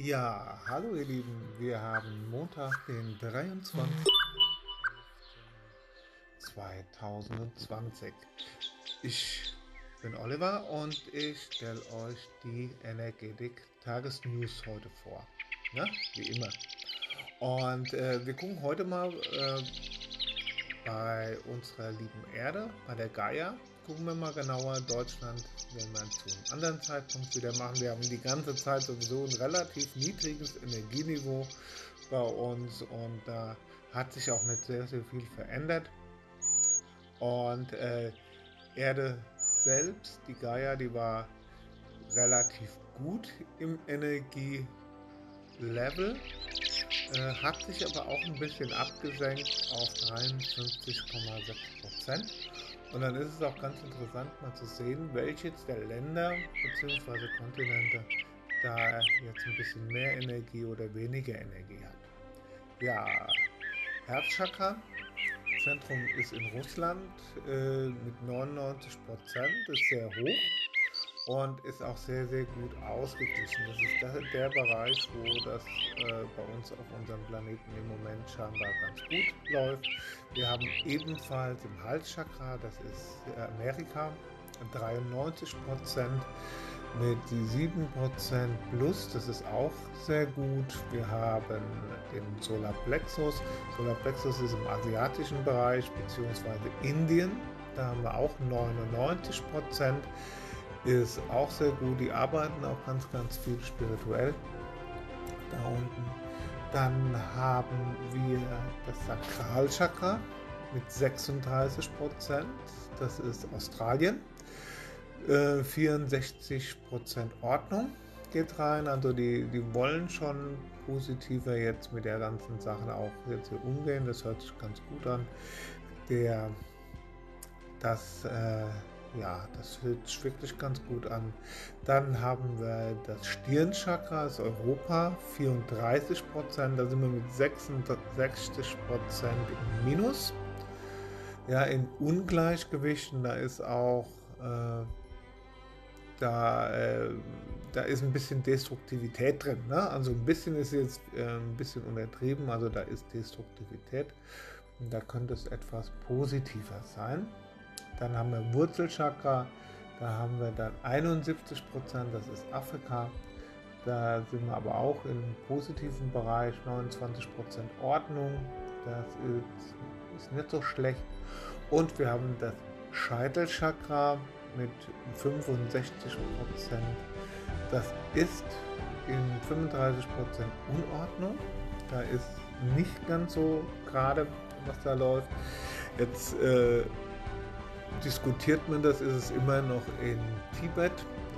Ja, hallo ihr Lieben, wir haben Montag, den 23. 2020. Ich bin Oliver und ich stelle euch die Energetik Tagesnews heute vor. Ja, wie immer. Und äh, wir gucken heute mal äh, bei unserer lieben Erde, bei der Gaia, gucken wir mal genauer. Deutschland werden wir zu einem anderen Zeitpunkt wieder machen. Wir haben die ganze Zeit sowieso ein relativ niedriges Energieniveau bei uns und da hat sich auch nicht sehr, sehr viel verändert. Und äh, Erde selbst, die Gaia, die war relativ gut im Energielevel, äh, hat sich aber auch ein bisschen abgesenkt auf 53,6 Prozent. Und dann ist es auch ganz interessant mal zu sehen, welches der Länder bzw. Kontinente da jetzt ein bisschen mehr Energie oder weniger Energie hat. Ja, Herzchakra, Zentrum ist in Russland äh, mit 99 Prozent, ist sehr hoch und ist auch sehr, sehr gut ausgeglichen. Das ist der, Bereich, wo das äh, bei uns auf unserem Planeten im Moment scheinbar ganz gut läuft. Wir haben ebenfalls im Halschakra, das ist Amerika, 93 Prozent mit 7% plus, das ist auch sehr gut. Wir haben den Solarplexus. Solarplexus ist im asiatischen Bereich beziehungsweise Indien. Da haben wir auch 99 Prozent ist auch sehr gut. Die arbeiten auch ganz, ganz viel spirituell da unten. Dann haben wir das Sakralchakra mit 36 Prozent. Das ist Australien. Äh, 64 Prozent Ordnung geht rein. Also die, die wollen schon positiver jetzt mit der ganzen Sache auch jetzt hier umgehen. Das hört sich ganz gut an. Der das äh, ja, das hört sich wirklich ganz gut an. Dann haben wir das Stirnchakra, das Europa, 34 Prozent. Da sind wir mit 66 Prozent im Minus. Ja, in Ungleichgewichten, da ist auch, äh, da, äh, da ist ein bisschen Destruktivität drin. Ne? Also ein bisschen ist jetzt äh, ein bisschen untertrieben, also da ist Destruktivität. Und da könnte es etwas positiver sein. Dann haben wir Wurzelchakra, da haben wir dann 71 Prozent, das ist Afrika. Da sind wir aber auch im positiven Bereich, 29 Prozent Ordnung, das ist, ist nicht so schlecht. Und wir haben das Scheitelchakra mit 65 Prozent. Das ist in 35 Prozent Unordnung. Da ist nicht ganz so gerade, was da läuft. Jetzt äh, diskutiert man das? Ist es immer noch in Tibet,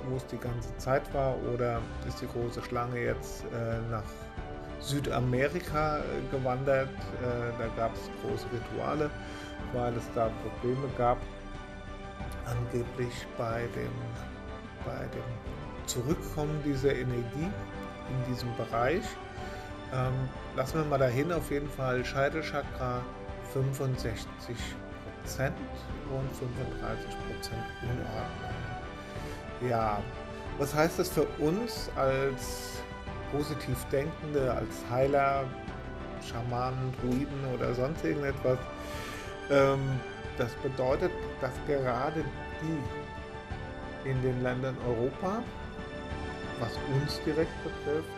wo es die ganze Zeit war, oder ist die große Schlange jetzt äh, nach Südamerika äh, gewandert? Äh, da gab es große Rituale, weil es da Probleme gab, angeblich bei dem, bei dem Zurückkommen dieser Energie in diesem Bereich. Ähm, lassen wir mal dahin, auf jeden Fall Scheitelchakra 65 Prozent und 35 Prozent Unordnung. Ja, was heißt das für uns als positiv Denkende, als Heiler, Schamanen, Druiden oder sonst irgendetwas? Ähm, das bedeutet, dass gerade die in den Ländern Europa, was uns direkt betrifft,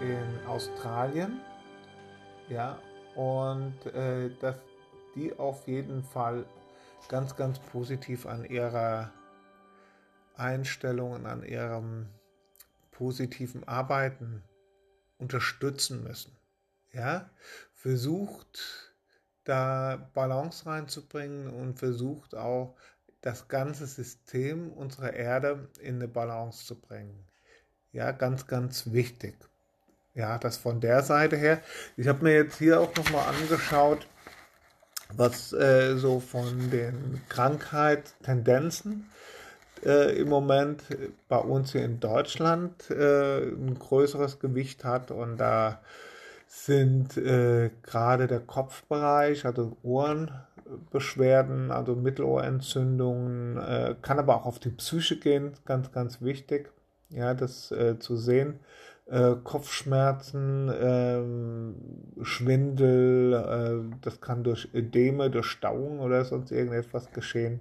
in Australien, ja, und äh, dass die auf jeden Fall ganz, ganz positiv an ihrer Einstellung und an ihrem positiven Arbeiten unterstützen müssen. Ja, versucht da Balance reinzubringen und versucht auch das ganze System unserer Erde in eine Balance zu bringen. Ja, ganz, ganz wichtig. Ja, das von der Seite her. Ich habe mir jetzt hier auch nochmal angeschaut, was äh, so von den Krankheitstendenzen äh, im Moment bei uns hier in Deutschland äh, ein größeres Gewicht hat und da sind äh, gerade der Kopfbereich, also Ohrenbeschwerden, also Mittelohrentzündungen, äh, kann aber auch auf die Psyche gehen, ganz, ganz wichtig, ja, das äh, zu sehen, Kopfschmerzen, ähm, Schwindel, äh, das kann durch Ödeme, durch Stauung oder sonst irgendetwas geschehen.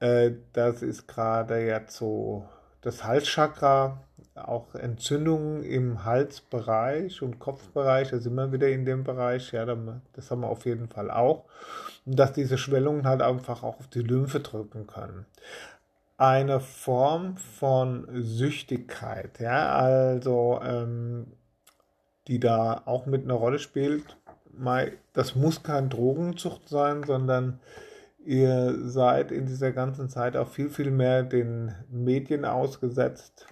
Äh, das ist gerade jetzt so das Halschakra, auch Entzündungen im Halsbereich und Kopfbereich, da sind wir wieder in dem Bereich, ja, das haben wir auf jeden Fall auch. Und dass diese Schwellungen halt einfach auch auf die Lymphe drücken können eine Form von Süchtigkeit, ja, also ähm, die da auch mit einer Rolle spielt. Das muss kein Drogenzucht sein, sondern ihr seid in dieser ganzen Zeit auch viel, viel mehr den Medien ausgesetzt,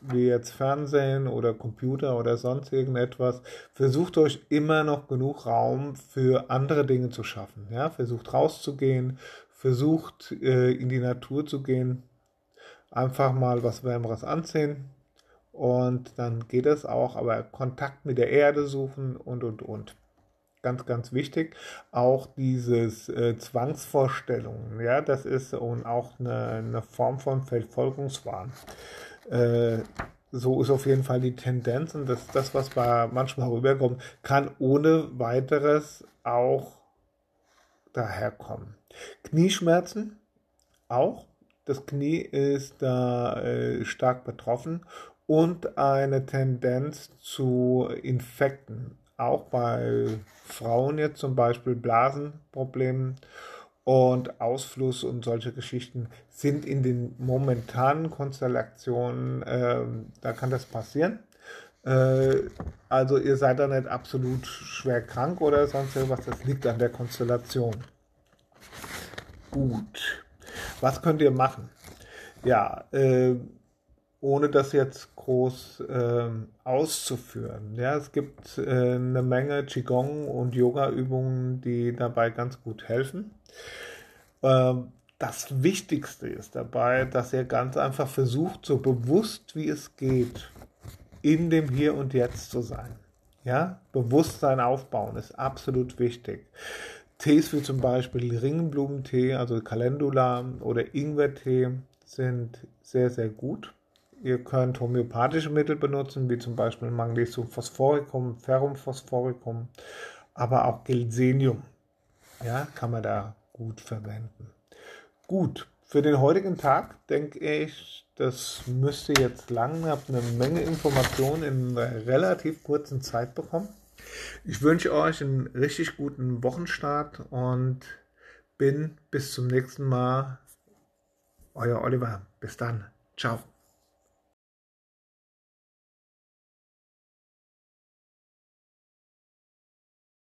wie jetzt Fernsehen oder Computer oder sonst irgendetwas. Versucht euch immer noch genug Raum für andere Dinge zu schaffen. Ja? Versucht rauszugehen, versucht äh, in die Natur zu gehen, einfach mal was Wärmeres anziehen und dann geht es auch, aber Kontakt mit der Erde suchen und und und. Ganz, ganz wichtig. Auch dieses äh, Zwangsvorstellungen, ja, das ist und auch eine, eine Form von Verfolgungswahn. Äh, so ist auf jeden Fall die Tendenz und das, das, was bei manchmal rüberkommt, kann ohne weiteres auch daherkommen. Knieschmerzen auch. Das Knie ist da äh, stark betroffen und eine Tendenz zu Infekten. Auch bei Frauen jetzt zum Beispiel Blasenproblemen und Ausfluss und solche Geschichten sind in den momentanen Konstellationen, äh, da kann das passieren. Äh, also ihr seid da nicht absolut schwer krank oder sonst irgendwas, das liegt an der Konstellation. Gut. Was könnt ihr machen? Ja, äh, ohne das jetzt groß äh, auszuführen. Ja, es gibt äh, eine Menge Qigong und Yoga-Übungen, die dabei ganz gut helfen. Ähm, das Wichtigste ist dabei, dass ihr ganz einfach versucht, so bewusst wie es geht, in dem Hier und Jetzt zu sein. Ja, Bewusstsein aufbauen ist absolut wichtig. Tees wie zum Beispiel Ringenblumentee, also Calendula oder Ingwertee sind sehr, sehr gut. Ihr könnt homöopathische Mittel benutzen, wie zum Beispiel Magnesium Phosphoricum, Ferrum Phosphoricum, aber auch Gelsenium. Ja, kann man da gut verwenden. Gut, für den heutigen Tag denke ich, das müsste jetzt lang. Ihr habt eine Menge Informationen in relativ kurzen Zeit bekommen. Ich wünsche euch einen richtig guten Wochenstart und bin bis zum nächsten Mal. Euer Oliver. Bis dann. Ciao.